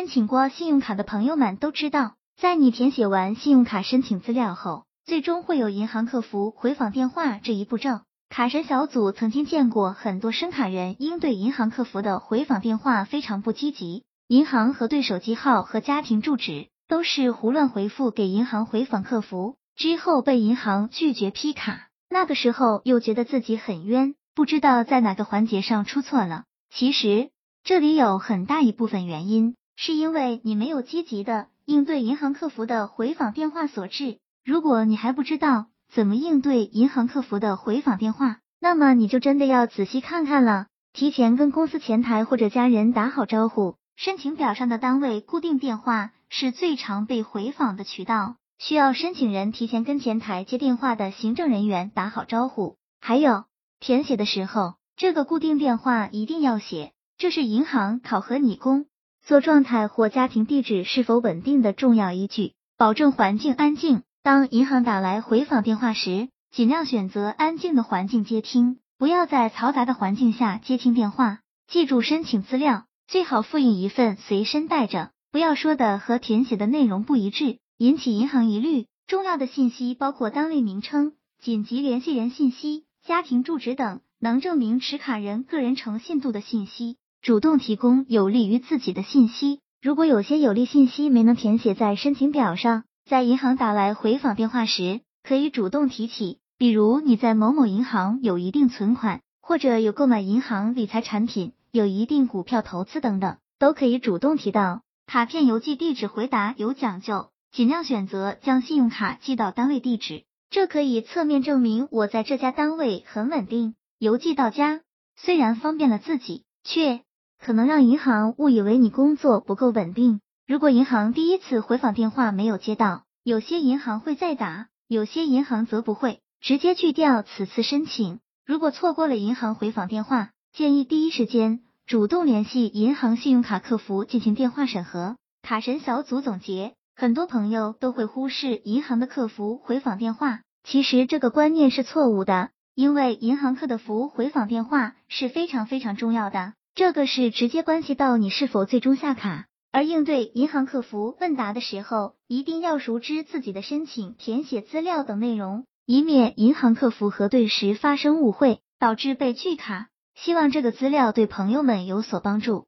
申请过信用卡的朋友们都知道，在你填写完信用卡申请资料后，最终会有银行客服回访电话这一步骤。卡神小组曾经见过很多申卡人应对银行客服的回访电话非常不积极，银行核对手机号和家庭住址，都是胡乱回复给银行回访客服，之后被银行拒绝批卡。那个时候又觉得自己很冤，不知道在哪个环节上出错了。其实这里有很大一部分原因是因为你没有积极的应对银行客服的回访电话所致。如果你还不知道，怎么应对银行客服的回访电话？那么你就真的要仔细看看了。提前跟公司前台或者家人打好招呼。申请表上的单位固定电话是最常被回访的渠道，需要申请人提前跟前台接电话的行政人员打好招呼。还有，填写的时候，这个固定电话一定要写，这是银行考核你工做状态或家庭地址是否稳定的重要依据，保证环境安静。当银行打来回访电话时，尽量选择安静的环境接听，不要在嘈杂的环境下接听电话。记住，申请资料最好复印一份随身带着，不要说的和填写的内容不一致，引起银行疑虑。重要的信息包括单位名称、紧急联系人信息、家庭住址等能证明持卡人个人诚信度的信息。主动提供有利于自己的信息。如果有些有利信息没能填写在申请表上。在银行打来回访电话时，可以主动提起，比如你在某某银行有一定存款，或者有购买银行理财产品，有一定股票投资等等，都可以主动提到。卡片邮寄地址回答有讲究，尽量选择将信用卡寄到单位地址，这可以侧面证明我在这家单位很稳定。邮寄到家虽然方便了自己，却可能让银行误以为你工作不够稳定。如果银行第一次回访电话没有接到，有些银行会再打，有些银行则不会直接拒掉此次申请。如果错过了银行回访电话，建议第一时间主动联系银行信用卡客服进行电话审核。卡神小组总结：很多朋友都会忽视银行的客服回访电话，其实这个观念是错误的，因为银行客的服务回访电话是非常非常重要的，这个是直接关系到你是否最终下卡。而应对银行客服问答的时候，一定要熟知自己的申请、填写资料等内容，以免银行客服核对时发生误会，导致被拒卡。希望这个资料对朋友们有所帮助。